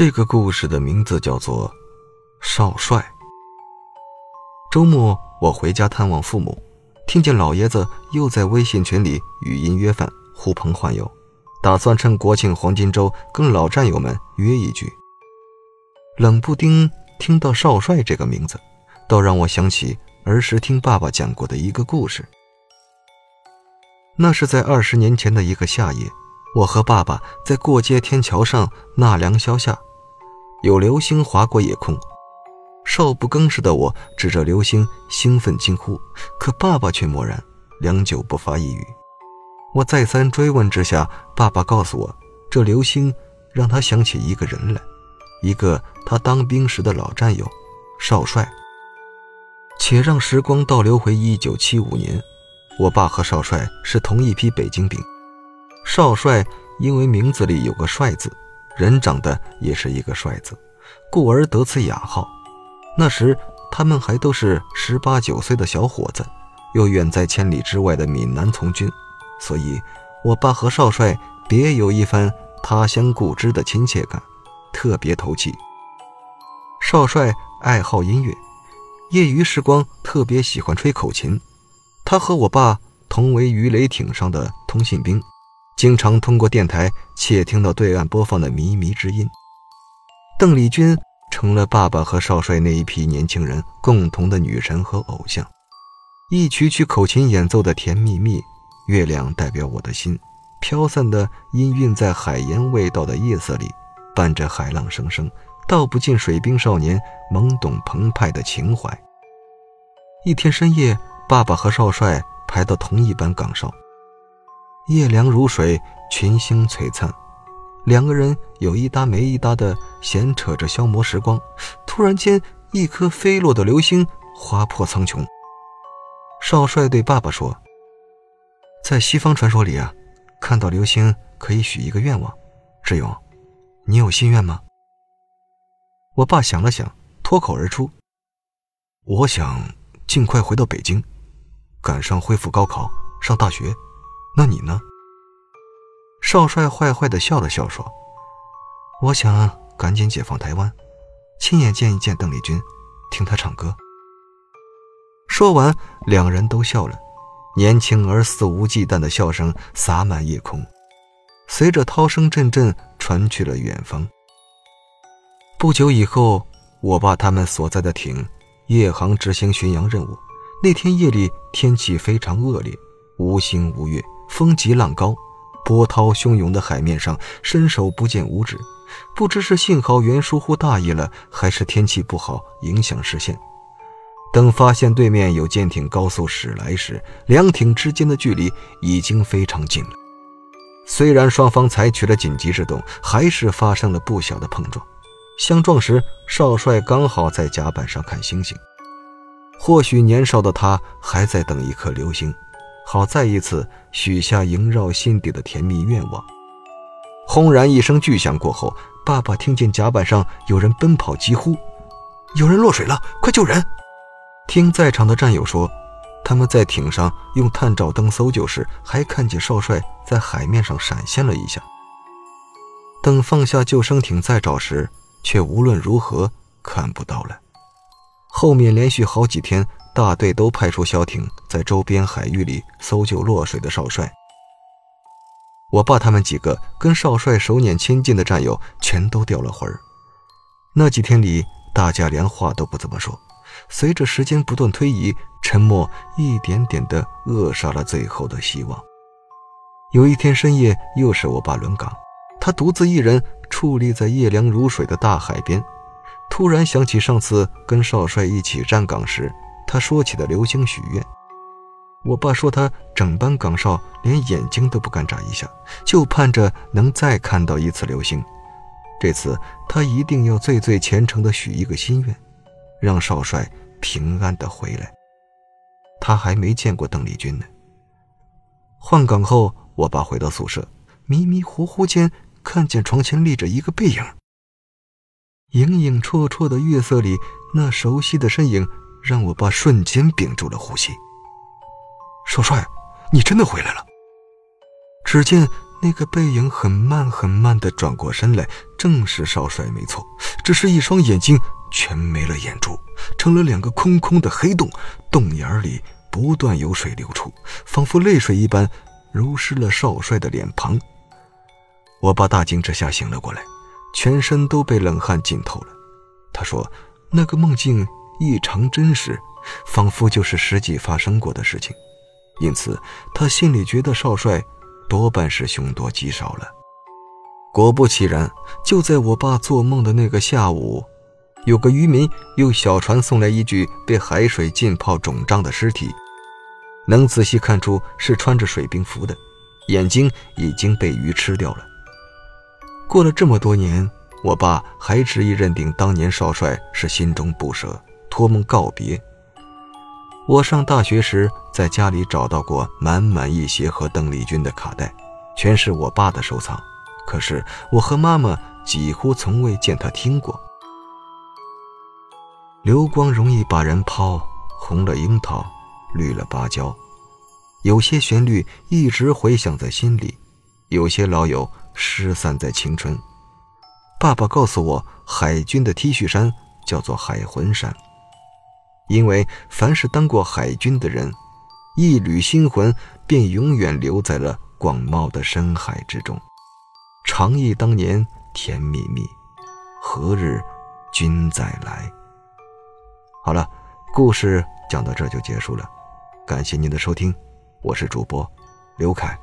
这个故事的名字叫做《少帅》。周末我回家探望父母，听见老爷子又在微信群里语音约饭，呼朋唤友，打算趁国庆黄金周跟老战友们约一局。冷不丁听到“少帅”这个名字，倒让我想起儿时听爸爸讲过的一个故事。那是在二十年前的一个夏夜。我和爸爸在过街天桥上纳凉消夏，有流星划过夜空。少不更事的我指着流星兴奋惊呼，可爸爸却默然，良久不发一语。我再三追问之下，爸爸告诉我，这流星让他想起一个人来，一个他当兵时的老战友，少帅。且让时光倒流回一九七五年，我爸和少帅是同一批北京兵。少帅因为名字里有个“帅”字，人长得也是一个“帅”字，故而得此雅号。那时他们还都是十八九岁的小伙子，又远在千里之外的闽南从军，所以我爸和少帅别有一番他乡故知的亲切感，特别投契。少帅爱好音乐，业余时光特别喜欢吹口琴。他和我爸同为鱼雷艇上的通信兵。经常通过电台窃听到对岸播放的靡靡之音。邓丽君成了爸爸和少帅那一批年轻人共同的女神和偶像。一曲曲口琴演奏的甜蜜蜜，月亮代表我的心，飘散的氤氲在海盐味道的夜色里，伴着海浪声声，道不尽水兵少年懵懂澎湃的情怀。一天深夜，爸爸和少帅排到同一班岗哨。夜凉如水，群星璀璨，两个人有一搭没一搭的闲扯着消磨时光。突然间，一颗飞落的流星划破苍穹。少帅对爸爸说：“在西方传说里啊，看到流星可以许一个愿望。志勇，你有心愿吗？”我爸想了想，脱口而出：“我想尽快回到北京，赶上恢复高考，上大学。”那你呢？少帅坏坏的笑了笑说：“我想赶紧解放台湾，亲眼见一见邓丽君，听她唱歌。”说完，两人都笑了，年轻而肆无忌惮的笑声洒满夜空，随着涛声阵阵传去了远方。不久以后，我爸他们所在的艇夜航执行巡洋任务，那天夜里天气非常恶劣，无星无月。风急浪高，波涛汹涌的海面上伸手不见五指，不知是信号员疏忽大意了，还是天气不好影响视线。等发现对面有舰艇高速驶来时，两艇之间的距离已经非常近了。虽然双方采取了紧急制动，还是发生了不小的碰撞。相撞时，少帅刚好在甲板上看星星，或许年少的他还在等一颗流星。好，再一次许下萦绕心底的甜蜜愿望。轰然一声巨响过后，爸爸听见甲板上有人奔跑疾呼：“有人落水了，快救人！”听在场的战友说，他们在艇上用探照灯搜救时，还看见少帅在海面上闪现了一下。等放下救生艇再找时，却无论如何看不到了。后面连续好几天。大队都派出小艇在周边海域里搜救落水的少帅。我爸他们几个跟少帅手捻亲近的战友全都掉了魂儿。那几天里，大家连话都不怎么说。随着时间不断推移，沉默一点点地扼杀了最后的希望。有一天深夜，又是我爸轮岗，他独自一人矗立在夜凉如水的大海边，突然想起上次跟少帅一起站岗时。他说起的流星许愿，我爸说他整班岗哨连眼睛都不敢眨一下，就盼着能再看到一次流星。这次他一定要最最虔诚地许一个心愿，让少帅平安地回来。他还没见过邓丽君呢。换岗后，我爸回到宿舍，迷迷糊糊间看见床前立着一个背影，影影绰绰的月色里，那熟悉的身影。让我爸瞬间屏住了呼吸。少帅，你真的回来了！只见那个背影很慢很慢地转过身来，正是少帅，没错。只是一双眼睛全没了眼珠，成了两个空空的黑洞，洞眼里不断有水流出，仿佛泪水一般，濡湿了少帅的脸庞。我爸大惊之下醒了过来，全身都被冷汗浸透了。他说：“那个梦境异常真实，仿佛就是实际发生过的事情。”因此，他心里觉得少帅。多半是凶多吉少了。果不其然，就在我爸做梦的那个下午，有个渔民用小船送来一具被海水浸泡肿胀的尸体，能仔细看出是穿着水兵服的，眼睛已经被鱼吃掉了。过了这么多年，我爸还执意认定当年少帅是心中不舍，托梦告别。我上大学时，在家里找到过满满一鞋和邓丽君的卡带，全是我爸的收藏。可是我和妈妈几乎从未见他听过。流光容易把人抛，红了樱桃，绿了芭蕉。有些旋律一直回响在心里，有些老友失散在青春。爸爸告诉我，海军的 T 恤衫叫做海魂衫。因为凡是当过海军的人，一缕心魂便永远留在了广袤的深海之中。长忆当年甜蜜蜜，何日君再来？好了，故事讲到这就结束了，感谢您的收听，我是主播刘凯。